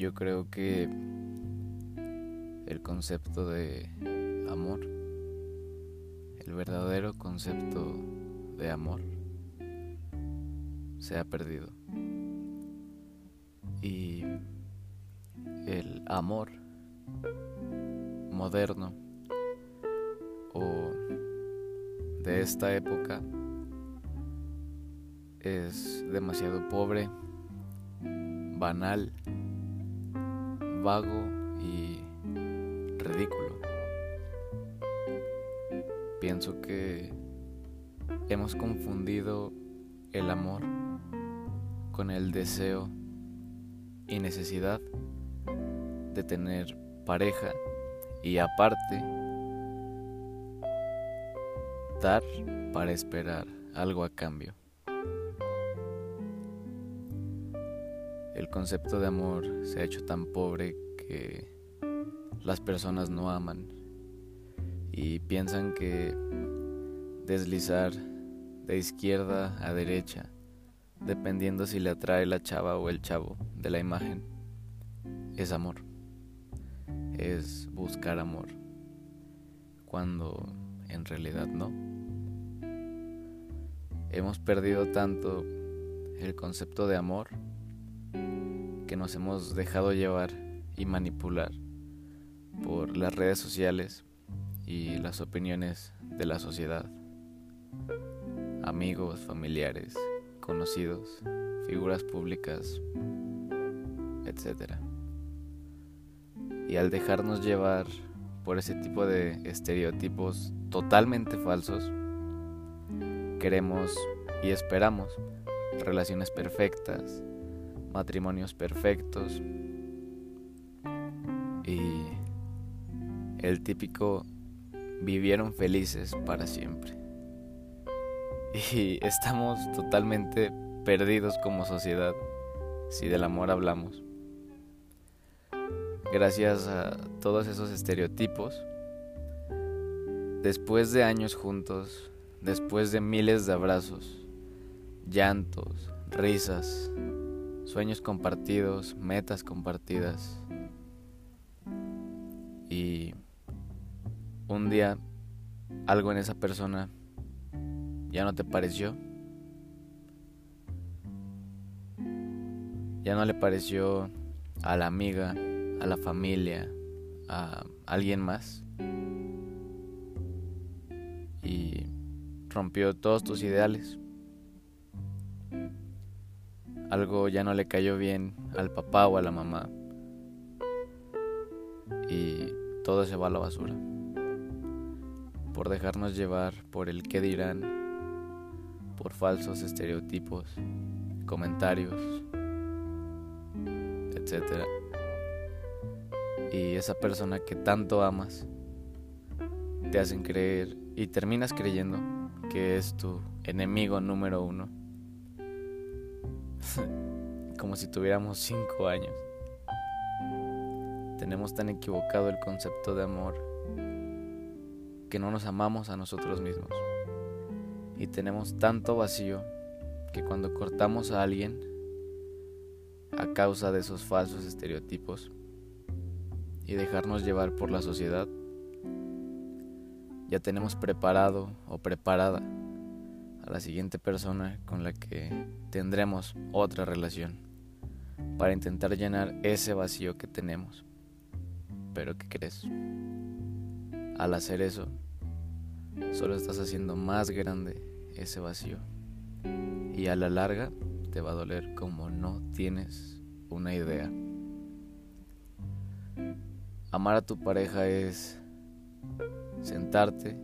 Yo creo que el concepto de amor, el verdadero concepto de amor, se ha perdido. Y el amor moderno o de esta época es demasiado pobre, banal, vago y ridículo. Pienso que hemos confundido el amor con el deseo y necesidad de tener pareja y aparte dar para esperar algo a cambio. El concepto de amor se ha hecho tan pobre que las personas no aman y piensan que deslizar de izquierda a derecha, dependiendo si le atrae la chava o el chavo de la imagen, es amor. Es buscar amor, cuando en realidad no. Hemos perdido tanto el concepto de amor que nos hemos dejado llevar y manipular por las redes sociales y las opiniones de la sociedad. Amigos, familiares, conocidos, figuras públicas, etc. Y al dejarnos llevar por ese tipo de estereotipos totalmente falsos, queremos y esperamos relaciones perfectas, matrimonios perfectos y el típico vivieron felices para siempre. Y estamos totalmente perdidos como sociedad si del amor hablamos. Gracias a todos esos estereotipos, después de años juntos, después de miles de abrazos, llantos, risas, sueños compartidos, metas compartidas. Y un día algo en esa persona ya no te pareció. Ya no le pareció a la amiga, a la familia, a alguien más. Y rompió todos tus ideales algo ya no le cayó bien al papá o a la mamá. Y todo se va a la basura. Por dejarnos llevar por el qué dirán, por falsos estereotipos, comentarios, etc. Y esa persona que tanto amas te hacen creer y terminas creyendo que es tu enemigo número uno como si tuviéramos cinco años. Tenemos tan equivocado el concepto de amor que no nos amamos a nosotros mismos. Y tenemos tanto vacío que cuando cortamos a alguien a causa de esos falsos estereotipos y dejarnos llevar por la sociedad, ya tenemos preparado o preparada la siguiente persona con la que tendremos otra relación para intentar llenar ese vacío que tenemos. Pero ¿qué crees? Al hacer eso, solo estás haciendo más grande ese vacío. Y a la larga te va a doler como no tienes una idea. Amar a tu pareja es sentarte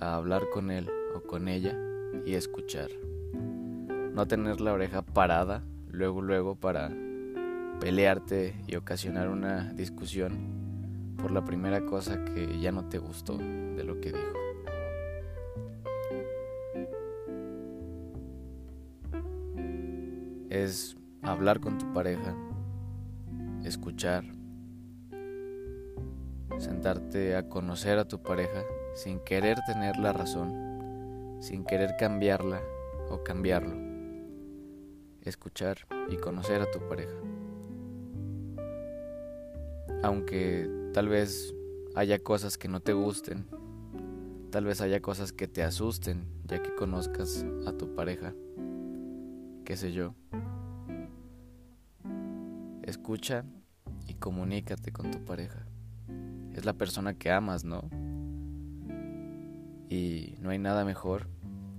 a hablar con él o con ella y escuchar. No tener la oreja parada luego luego para pelearte y ocasionar una discusión por la primera cosa que ya no te gustó de lo que dijo. Es hablar con tu pareja, escuchar, sentarte a conocer a tu pareja sin querer tener la razón sin querer cambiarla o cambiarlo. Escuchar y conocer a tu pareja. aunque tal vez haya cosas que no te gusten, tal vez haya cosas que te asusten ya que conozcas a tu pareja, qué sé yo. Escucha y comunícate con tu pareja. Es la persona que amas, ¿no? Y no hay nada mejor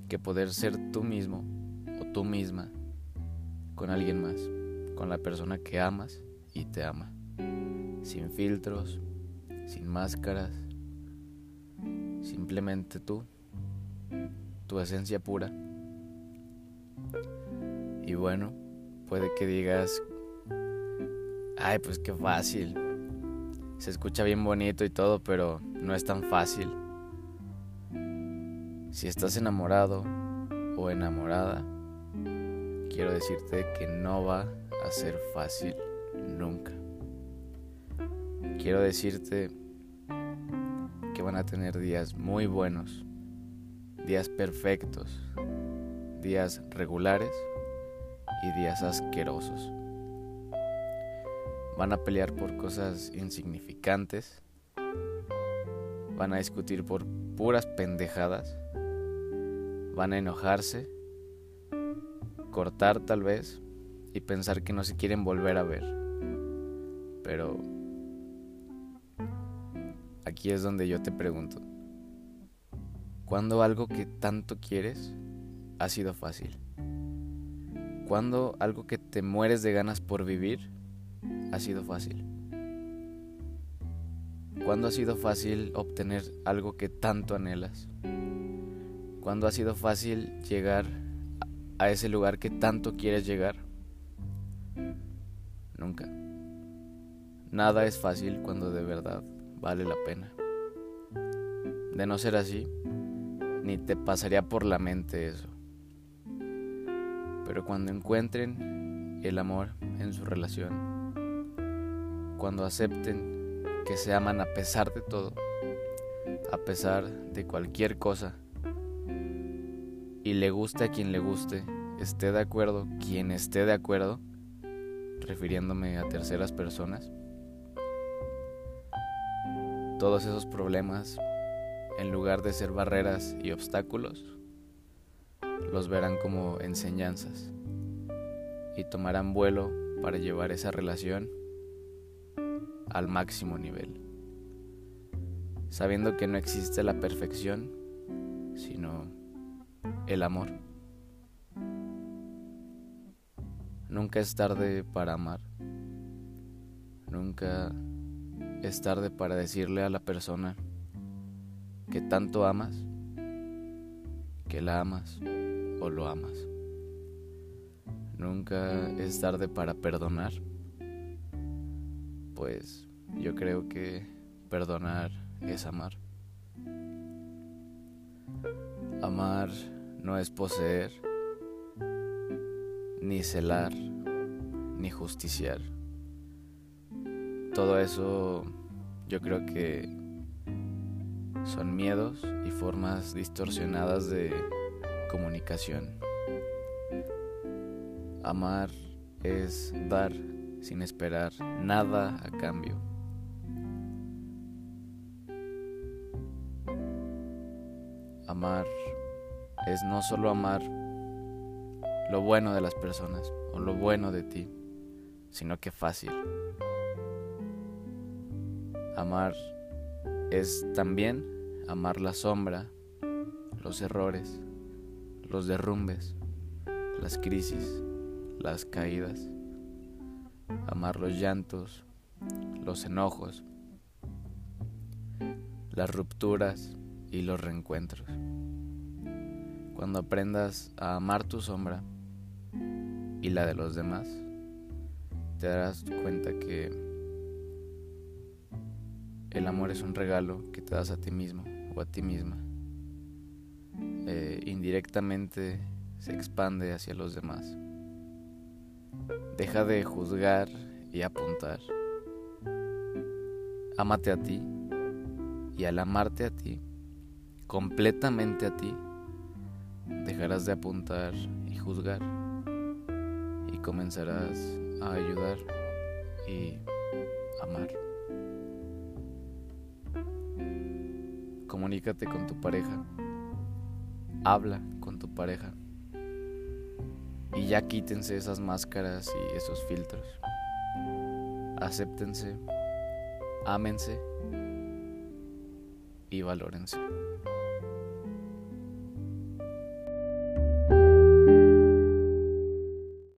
que poder ser tú mismo o tú misma con alguien más, con la persona que amas y te ama, sin filtros, sin máscaras, simplemente tú, tu esencia pura. Y bueno, puede que digas, ay, pues qué fácil, se escucha bien bonito y todo, pero no es tan fácil. Si estás enamorado o enamorada, quiero decirte que no va a ser fácil nunca. Quiero decirte que van a tener días muy buenos, días perfectos, días regulares y días asquerosos. Van a pelear por cosas insignificantes, van a discutir por puras pendejadas, van a enojarse, cortar tal vez y pensar que no se quieren volver a ver. Pero aquí es donde yo te pregunto, ¿cuándo algo que tanto quieres ha sido fácil? ¿Cuándo algo que te mueres de ganas por vivir ha sido fácil? ¿Cuándo ha sido fácil obtener algo que tanto anhelas? ¿Cuándo ha sido fácil llegar a ese lugar que tanto quieres llegar? Nunca. Nada es fácil cuando de verdad vale la pena. De no ser así, ni te pasaría por la mente eso. Pero cuando encuentren el amor en su relación, cuando acepten que se aman a pesar de todo, a pesar de cualquier cosa, y le guste a quien le guste, esté de acuerdo quien esté de acuerdo, refiriéndome a terceras personas, todos esos problemas, en lugar de ser barreras y obstáculos, los verán como enseñanzas y tomarán vuelo para llevar esa relación al máximo nivel, sabiendo que no existe la perfección, sino el amor. Nunca es tarde para amar. Nunca es tarde para decirle a la persona que tanto amas, que la amas o lo amas. Nunca es tarde para perdonar, pues yo creo que perdonar es amar. Amar no es poseer, ni celar, ni justiciar todo eso yo creo que son miedos y formas distorsionadas de comunicación. Amar es dar sin esperar nada a cambio. Amar es no solo amar lo bueno de las personas o lo bueno de ti, sino que fácil. Amar es también amar la sombra, los errores, los derrumbes, las crisis, las caídas. Amar los llantos, los enojos, las rupturas y los reencuentros. Cuando aprendas a amar tu sombra y la de los demás, te darás cuenta que el amor es un regalo que te das a ti mismo o a ti misma. Eh, indirectamente se expande hacia los demás. Deja de juzgar y apuntar. Ámate a ti y al amarte a ti, completamente a ti, dejarás de apuntar y juzgar y comenzarás a ayudar y amar. Comunícate con tu pareja, habla con tu pareja y ya quítense esas máscaras y esos filtros. Acéptense, ámense y valórense.